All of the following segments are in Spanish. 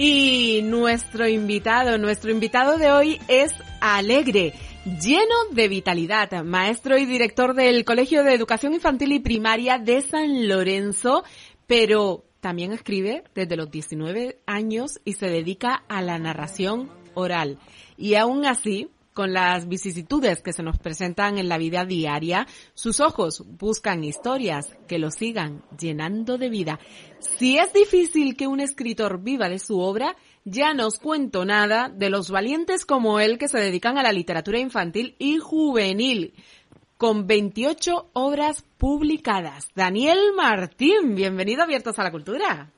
y nuestro invitado, nuestro invitado de hoy es alegre, lleno de vitalidad, maestro y director del Colegio de Educación Infantil y Primaria de San Lorenzo, pero también escribe desde los 19 años y se dedica a la narración oral. Y aún así, con las vicisitudes que se nos presentan en la vida diaria, sus ojos buscan historias que lo sigan llenando de vida. Si es difícil que un escritor viva de su obra, ya nos cuento nada de los valientes como él que se dedican a la literatura infantil y juvenil, con 28 obras publicadas. Daniel Martín, bienvenido a Abiertos a la Cultura.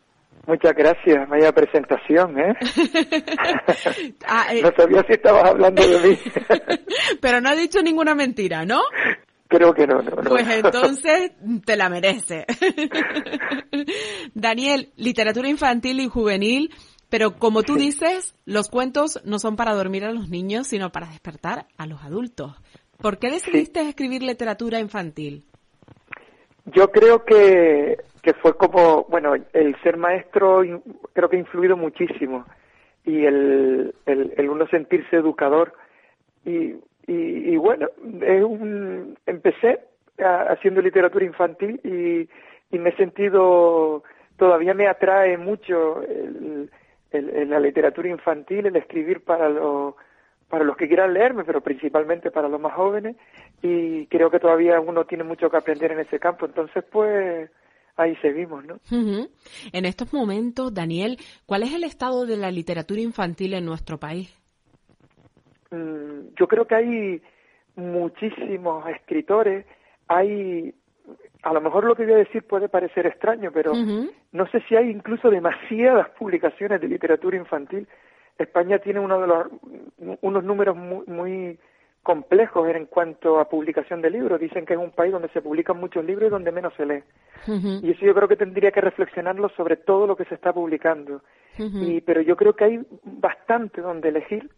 Muchas gracias, vaya presentación, ¿eh? Ah, ¿eh? no sabía si estabas hablando de mí. Pero no ha dicho ninguna mentira, ¿no? Creo que no, no, no. Pues entonces te la merece. Daniel, literatura infantil y juvenil, pero como tú dices, los cuentos no son para dormir a los niños, sino para despertar a los adultos. ¿Por qué decidiste escribir literatura infantil? Yo creo que que fue como, bueno, el ser maestro creo que ha influido muchísimo. Y el, el, uno sentirse educador. Y, y, bueno, es un, empecé haciendo literatura infantil y, y me he sentido, todavía me atrae mucho el, la literatura infantil, el escribir para los para los que quieran leerme, pero principalmente para los más jóvenes, y creo que todavía uno tiene mucho que aprender en ese campo. Entonces, pues, ahí seguimos, ¿no? En estos momentos, Daniel, ¿cuál es el estado de la literatura infantil en nuestro país? Mm, yo creo que hay muchísimos escritores, hay, a lo mejor lo que voy a decir puede parecer extraño, pero no sé si hay incluso demasiadas publicaciones de literatura infantil. España tiene uno de los, unos números muy, muy complejos en cuanto a publicación de libros. Dicen que es un país donde se publican muchos libros y donde menos se lee. Y eso yo creo que tendría que reflexionarlo sobre todo lo que se está publicando. y, pero yo creo que hay bastante donde elegir,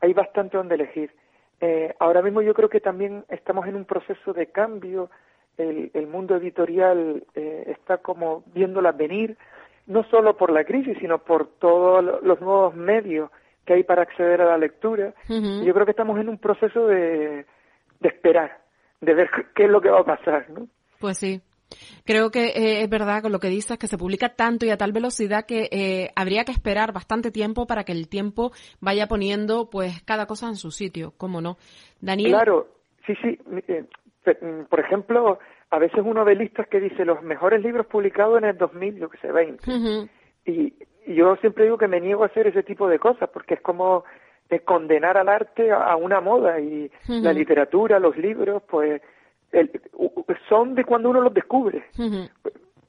hay bastante donde elegir. Eh, ahora mismo yo creo que también estamos en un proceso de cambio, el, el mundo editorial eh, está como viéndola venir, no solo por la crisis, sino por todos los nuevos medios que hay para acceder a la lectura. Yo creo que estamos en un proceso de, de esperar, de ver qué es lo que va a pasar, ¿no? Pues sí. Creo que eh, es verdad con lo que dices, que se publica tanto y a tal velocidad que eh, habría que esperar bastante tiempo para que el tiempo vaya poniendo pues cada cosa en su sitio, ¿cómo no? Daniel. Claro, sí, sí. Eh, mm, por ejemplo, a veces uno ve listas que dice los mejores libros publicados en el 2000, yo que sé, 20. Y y yo siempre digo que me niego a hacer ese tipo de cosas porque es como de condenar al arte a, una moda y la literatura, los libros, pues son de cuando uno los descubre.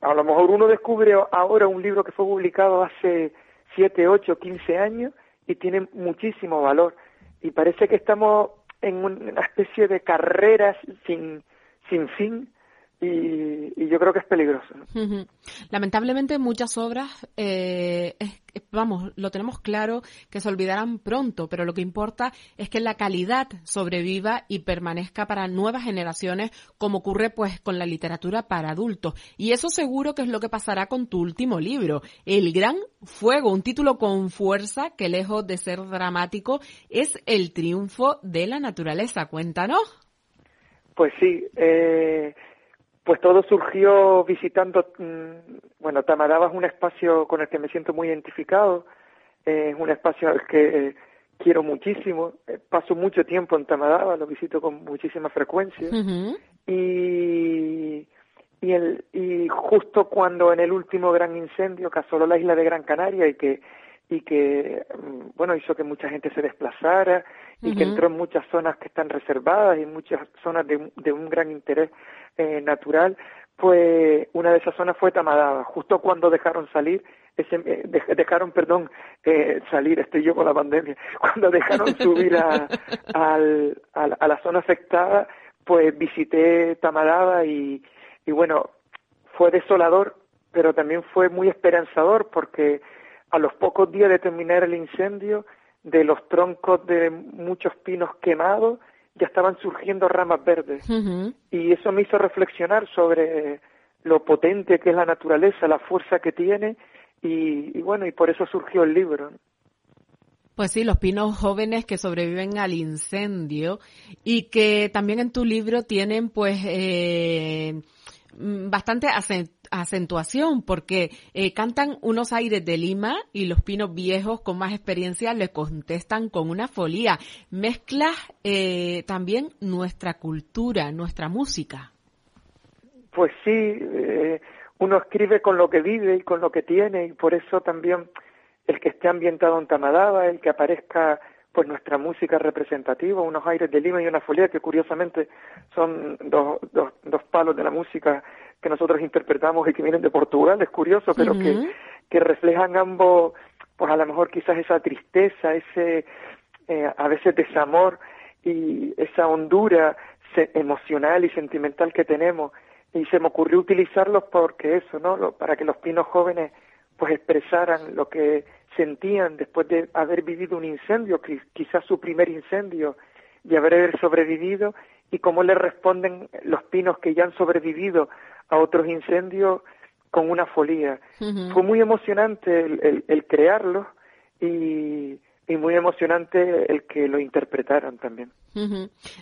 A lo mejor uno descubre ahora un libro que fue publicado hace 7, 8, 15 años y tiene muchísimo valor. Y parece que estamos en una especie de carreras sin, sin fin y, yo creo que es peligroso. Lamentablemente muchas obras, eh, vamos, lo tenemos claro que se olvidarán pronto, pero lo que importa es que la calidad sobreviva y permanezca para nuevas generaciones, como ocurre pues con la literatura para adultos. Y eso seguro que es lo que pasará con tu último libro, El Gran Fuego, un título con fuerza que lejos de ser dramático es el triunfo de la naturaleza. Cuéntanos. Pues sí, eh pues todo surgió visitando, mm, bueno, Tamaraba es un espacio con el que me siento muy identificado, es un espacio al que eh, quiero muchísimo, eh, paso mucho tiempo en Tamaraba, lo visito con muchísima frecuencia y y, el, y justo cuando en el último gran incendio que asoló la isla de Gran Canaria y que y que mm, bueno hizo que mucha gente se desplazara y que entró en muchas zonas que están reservadas y muchas zonas de, de un gran interés eh, natural, pues una de esas zonas fue Tamadaba. Justo cuando dejaron salir ese, dejaron, perdón, eh, salir, estoy yo con la pandemia, cuando dejaron subir a, al, a, la zona afectada, pues visité Tamaraba y, y bueno, fue desolador, pero también fue muy esperanzador porque a los pocos días de terminar el incendio, de los troncos de muchos pinos quemados, ya estaban surgiendo ramas verdes. Y eso me hizo reflexionar sobre lo potente que es la naturaleza, la fuerza que tiene, y, bueno, y por eso surgió el libro. Pues sí, los pinos jóvenes que sobreviven al incendio y que también en tu libro tienen pues eh, bastante acentuación porque eh, cantan unos aires de Lima y los pinos viejos con más experiencia le contestan con una folía. Mezclas eh, también nuestra cultura, nuestra música. Pues sí, eh, uno escribe con lo que vive y con lo que tiene y por eso también el que esté ambientado en Tamadaba, el que aparezca pues nuestra música representativa, unos aires de Lima y una folía que curiosamente son dos, dos, dos palos de la música que nosotros interpretamos y que vienen de Portugal, es curioso, pero que, que reflejan ambos, pues a lo mejor quizás esa tristeza, ese eh, a veces desamor y esa hondura emocional y sentimental que tenemos. Y se me ocurrió utilizarlos porque eso, ¿no? para que los pinos jóvenes pues expresaran lo que sentían después de haber vivido un incendio, quizás su primer incendio, y haber sobrevivido, y cómo le responden los pinos que ya han sobrevivido a otros incendios con una folía. Fue muy emocionante el, el, crearlo y, y, muy emocionante el que lo interpretaran también.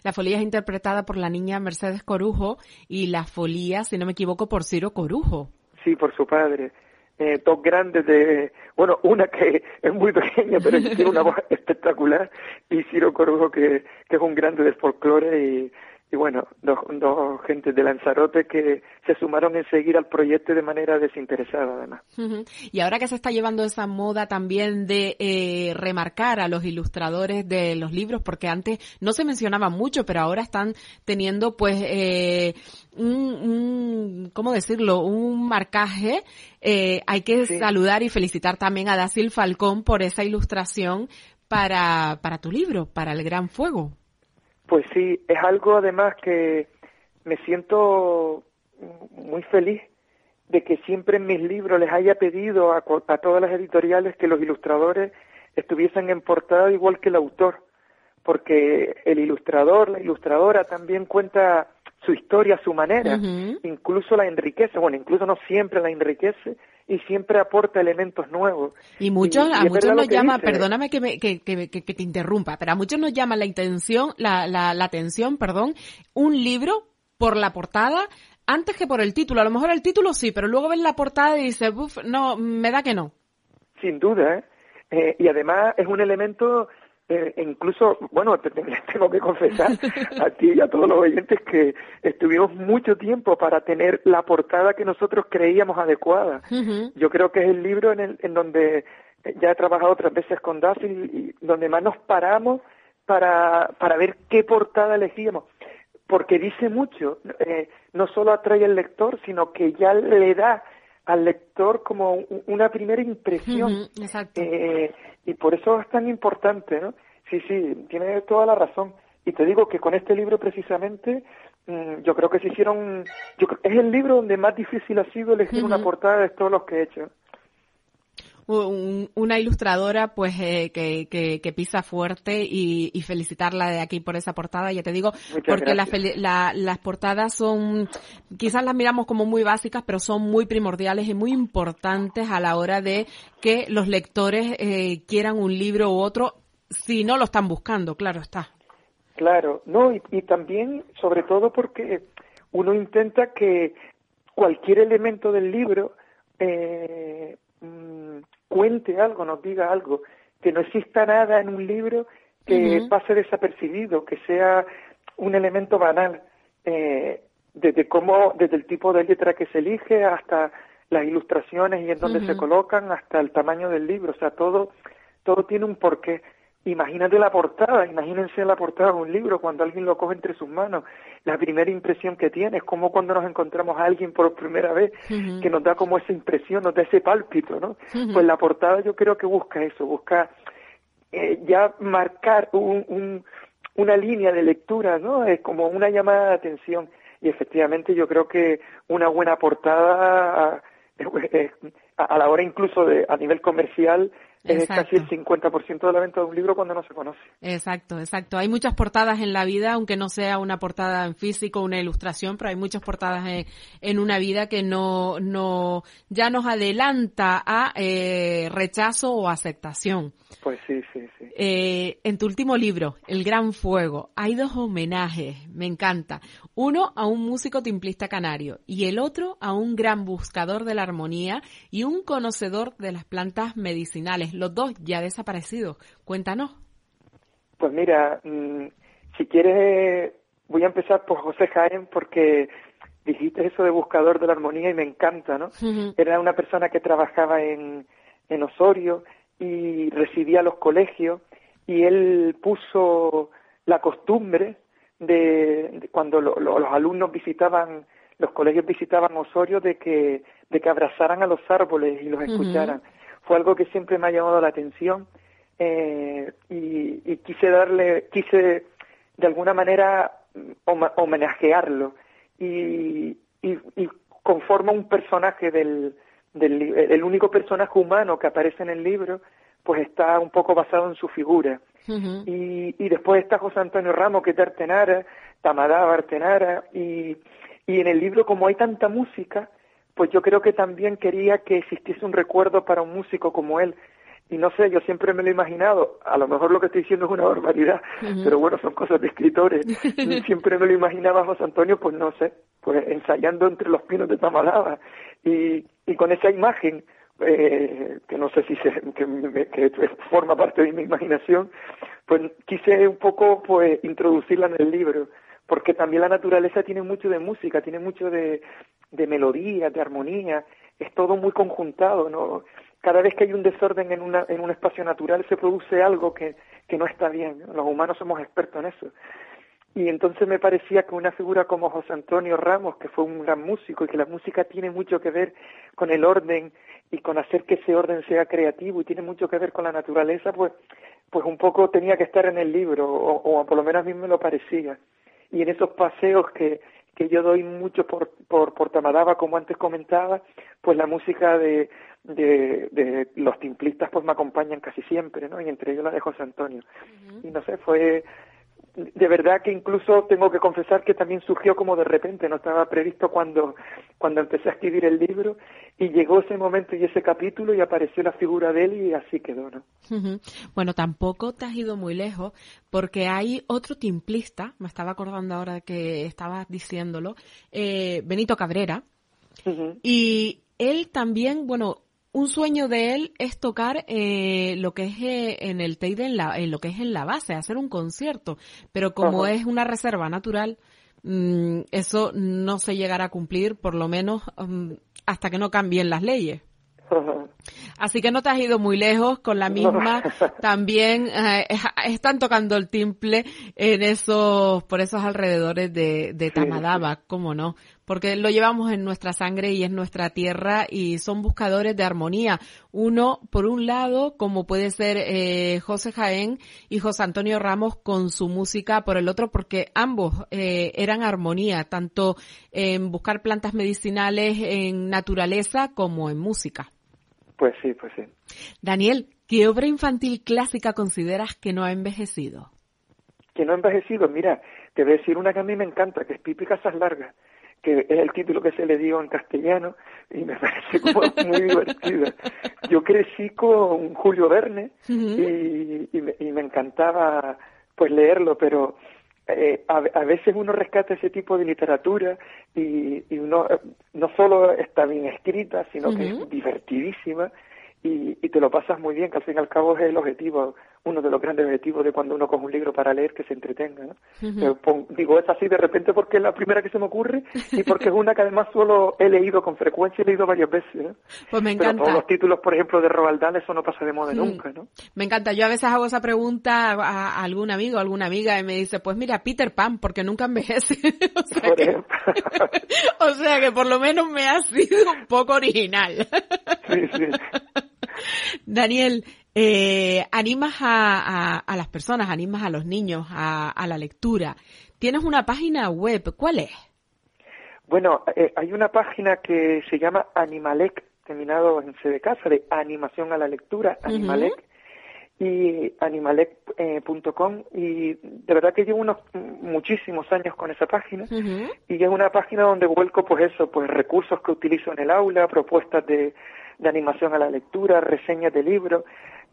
La folía es interpretada por la niña Mercedes Corujo y la folía, si no me equivoco, por Ciro Corujo. Sí, por su padre. Eh, dos grandes de, bueno, una que es muy pequeña, pero tiene una voz espectacular, y Ciro Corujo, que, que es un grande del folclore y y bueno, dos, dos gentes de Lanzarote que se sumaron en seguir al proyecto de manera desinteresada además. Y ahora que se está llevando esa moda también de eh, remarcar a los ilustradores de los libros, porque antes no se mencionaba mucho, pero ahora están teniendo pues eh, un, un, ¿cómo decirlo? Un marcaje. Eh, hay que saludar y felicitar también a Dacil Falcón por esa ilustración para, para tu libro, para El Gran Fuego. Pues sí, es algo además que me siento muy feliz de que siempre en mis libros les haya pedido a, todas las editoriales que los ilustradores estuviesen en portada igual que el autor, porque el ilustrador, la ilustradora también cuenta su historia a su manera, incluso la enriquece, bueno, incluso no siempre la enriquece, y siempre aporta elementos nuevos. Y muchos, a muchos nos llama, perdóname que, me, que, que, que, te interrumpa, pero a muchos nos llama la intención, la, la, la atención, perdón, un libro por la portada antes que por el título. A lo mejor el título sí, pero luego ves la portada y dices, uff, no, me da que no. Sin duda, ¿eh? Eh, y además es un elemento eh, incluso, bueno, te, tengo que confesar a ti y a todos los oyentes que estuvimos mucho tiempo para tener la portada que nosotros creíamos adecuada. Yo creo que es el libro en, el, en donde ya he trabajado otras veces con Duffy y donde más nos paramos para, para ver qué portada elegíamos. Porque dice mucho, eh, no solo atrae al lector, sino que ya le da al lector como una primera impresión. Eh, y por eso es tan importante, ¿no? Sí, sí, tiene toda la razón. Y te digo que con este libro precisamente, mm, yo creo que se hicieron, yo, es el libro donde más difícil ha sido elegir una portada de todos los que he hecho una ilustradora pues eh, que, que, pisa fuerte y, felicitarla de aquí por esa portada, ya te digo, porque las portadas son, quizás las miramos como muy básicas, pero son muy primordiales y muy importantes a la hora de que los lectores eh, quieran un libro u otro, si no lo están buscando, claro está. Claro, no, y, y también, sobre todo porque uno intenta que cualquier elemento del libro eh, mm, cuente algo, nos diga algo, que no exista nada en un libro que pase desapercibido, que sea un elemento banal, eh, desde cómo, desde el tipo de letra que se elige hasta las ilustraciones y en dónde se colocan, hasta el tamaño del libro, o sea, todo, todo tiene un porqué. Imagínate la portada, imagínense la portada de un libro cuando alguien lo coge entre sus manos, la primera impresión que tiene, es como cuando nos encontramos a alguien por primera vez, que nos da como esa impresión, nos da ese pálpito, ¿no? Pues la portada yo creo que busca eso, busca eh, ya marcar un, una línea de lectura, ¿no? Es como una llamada de atención. Y efectivamente yo creo que una buena portada a la hora incluso de a nivel comercial es casi el 50% de la venta de un libro cuando no se conoce. Exacto, exacto. Hay muchas portadas en la vida, aunque no sea una portada en físico, una ilustración, pero hay muchas portadas en, una vida que no, no, ya nos adelanta a eh, rechazo o aceptación. Pues sí, sí, sí. Eh, en tu último libro, El Gran Fuego, hay dos homenajes, me encanta. Uno a un músico timplista canario y el otro a un gran buscador de la armonía y un conocedor de las plantas medicinales, los dos ya desaparecidos. Cuéntanos. Pues mira, mm, si quieres, voy a empezar por José Jaén porque dijiste eso de buscador de la armonía y me encanta, ¿no? Era una persona que trabajaba en, en Osorio y recibía los colegios y él puso la costumbre de, cuando los alumnos visitaban los colegios visitaban Osorio de que de que abrazaran a los árboles y los escucharan fue algo que siempre me ha llamado la atención eh, y, quise darle quise de alguna manera homenajearlo y, y, y conforma un personaje del, del el único personaje humano que aparece en el libro pues está un poco basado en su figura. y, y después está José Antonio Ramos, que es de Artenara, Tamadaba Artenara, y, y en el libro, como hay tanta música, pues yo creo que también quería que existiese un recuerdo para un músico como él. Y no sé, yo siempre me lo he imaginado, a lo mejor lo que estoy diciendo es una barbaridad, pero bueno, son cosas de escritores. siempre me lo imaginaba José Antonio, pues no sé, pues ensayando entre los pinos de Tamadaba. Y, y con esa imagen, eh, que no sé si se, que, forma parte de mi imaginación, pues quise un poco pues introducirla en el libro, porque también la naturaleza tiene mucho de música, tiene mucho de, de melodía, de armonía, es todo muy conjuntado, ¿no? Cada vez que hay un desorden en, una, en un espacio natural se produce algo que, que no está bien, los humanos somos expertos en eso. Y entonces me parecía que una figura como José Antonio Ramos, que fue un gran músico y que la música tiene mucho que ver con el orden y con hacer que ese orden sea creativo y tiene mucho que ver con la naturaleza, pues, pues un poco tenía que estar en el libro, o, por lo menos a mí me lo parecía. Y en esos paseos que, que yo doy mucho por, por, por Tamadaba, como antes comentaba, pues la música de, de, de los timplistas pues me acompañan casi siempre, ¿no? Y entre ellos la de José Antonio. Y no sé, fue de verdad que incluso tengo que confesar que también surgió como de repente, no estaba previsto cuando, cuando empecé a escribir el libro y llegó ese momento y ese capítulo y apareció la figura de él y así quedó, ¿no? Bueno, tampoco te has ido muy lejos porque hay otro timplista, me estaba acordando ahora que estabas diciéndolo, eh, Benito Cabrera, y él también, bueno, un sueño de él es tocar eh, lo que es eh, en el Teide, en, la, en lo que es en la base, hacer un concierto. Pero como es una reserva natural, mm, eso no se llegará a cumplir, por lo menos mm, hasta que no cambien las leyes. Así que no te has ido muy lejos con la misma. También eh, están tocando el timple en esos, por esos alrededores de, de Tamadaba, ¿cómo no? Porque lo llevamos en nuestra sangre y en nuestra tierra y son buscadores de armonía. Uno, por un lado, como puede ser eh, José Jaén y José Antonio Ramos con su música, por el otro, porque ambos eh, eran armonía, tanto en buscar plantas medicinales en naturaleza como en música. Pues sí, pues sí. Daniel, ¿qué obra infantil clásica consideras que no ha envejecido? Que no ha envejecido, mira, te voy a decir una que a mí me encanta, que es Pipi Casas Largas que es el título que se le dio en castellano y me parece como muy divertido. Yo crecí con Julio Verne y, y, me, y, me, encantaba pues leerlo, pero eh, a, a, veces uno rescata ese tipo de literatura y, y uno no solo está bien escrita, sino que es divertidísima y, y, te lo pasas muy bien, que al fin y al cabo es el objetivo, uno de los grandes objetivos de cuando uno coge un libro para leer, que se entretenga. ¿no? digo, es así de repente porque es la primera que se me ocurre y porque es una que además solo he leído con frecuencia, he leído varias veces. ¿no? Pues me encanta. Pero todos los títulos, por ejemplo, de Roald Dahl, eso no pasa de moda nunca. ¿no? Me encanta. Yo a veces hago esa pregunta a, algún amigo, a alguna amiga y me dice, pues mira, Peter Pan, porque nunca envejece. o, sea que, o sea que por lo menos me ha sido un poco original. sí, sí. Daniel, eh, animas a, a, las personas, animas a los niños a, a, la lectura. Tienes una página web, ¿cuál es? Bueno, eh, hay una página que se llama Animalec, terminado en C de casa, de animación a la lectura, Animalec, y animalec.com, y de verdad que llevo unos muchísimos años con esa página, y es una página donde vuelco pues eso, pues recursos que utilizo en el aula, propuestas de de animación a la lectura, reseñas de libros.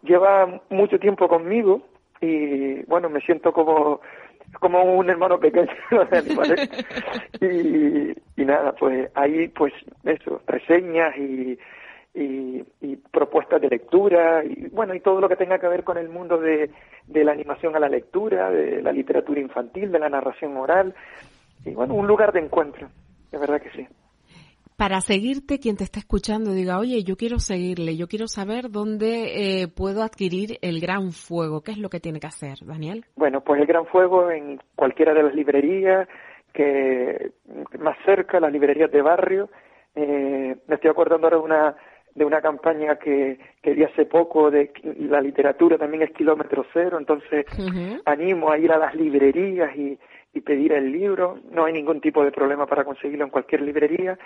Lleva mucho tiempo conmigo y bueno, me siento como como un hermano pequeño y, y nada, pues ahí pues eso, reseñas y, y, y, propuestas de lectura y bueno, y todo lo que tenga que ver con el mundo de, de la animación a la lectura, de la literatura infantil, de la narración oral y bueno, un lugar de encuentro, de verdad que sí para seguirte, quien te está escuchando diga, oye, yo quiero seguirle, yo quiero saber dónde eh, puedo adquirir el Gran Fuego. ¿Qué es lo que tiene que hacer, Daniel? Bueno, pues el Gran Fuego en cualquiera de las librerías que más cerca, las librerías de barrio. Eh, me estoy acordando ahora de una de una campaña que, que di hace poco de la literatura también es kilómetro cero, entonces animo a ir a las librerías y, y pedir el libro, no hay ningún tipo de problema para conseguirlo en cualquier librería.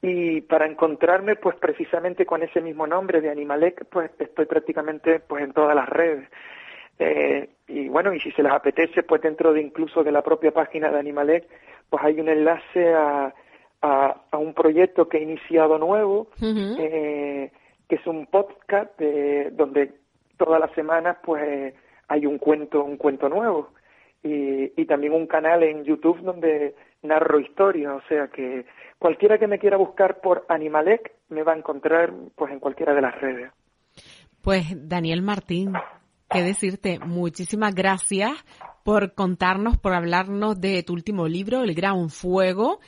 Y para encontrarme pues precisamente con ese mismo nombre de Animalec pues estoy prácticamente pues en todas las redes. Eh, y bueno y si se les apetece pues dentro de incluso de la propia página de Animalec pues hay un enlace a, a, un proyecto que he iniciado nuevo eh, que es un podcast de, donde todas las semanas pues hay un cuento un cuento nuevo y, también un canal en YouTube donde narro historias, o sea que cualquiera que me quiera buscar por Animalec me va a encontrar pues en cualquiera de las redes. Pues Daniel Martín, qué decirte, muchísimas gracias por contarnos, por hablarnos de tu último libro, El Gran Fuego.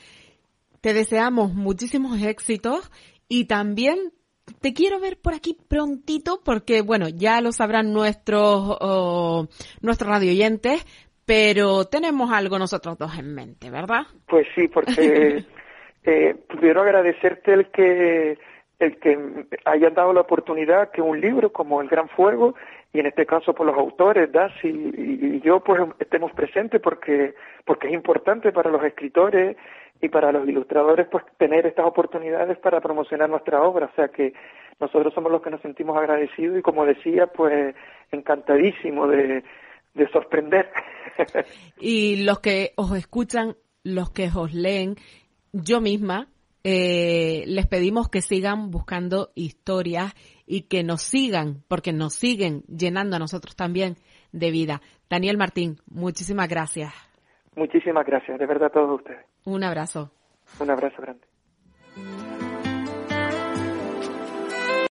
Te deseamos muchísimos éxitos y también te quiero ver por aquí prontito porque, bueno, ya lo sabrán nuestros, oh, nuestros radioyentes, pero tenemos algo nosotros dos en mente, ¿verdad? Pues sí, porque eh, quiero agradecerte el que el que hayan dado la oportunidad que un libro como El Gran Fuego y en este caso por los autores, Das y, yo pues estemos presentes porque porque es importante para los escritores y para los ilustradores pues tener estas oportunidades para promocionar nuestra obra, o sea que nosotros somos los que nos sentimos agradecidos y como decía pues encantadísimo de de sorprender. y los que os escuchan, los que os leen, yo misma, eh, les pedimos que sigan buscando historias y que nos sigan, porque nos siguen llenando a nosotros también de vida. Daniel Martín, muchísimas gracias. Muchísimas gracias, de verdad a todos ustedes. Un abrazo. Un abrazo grande.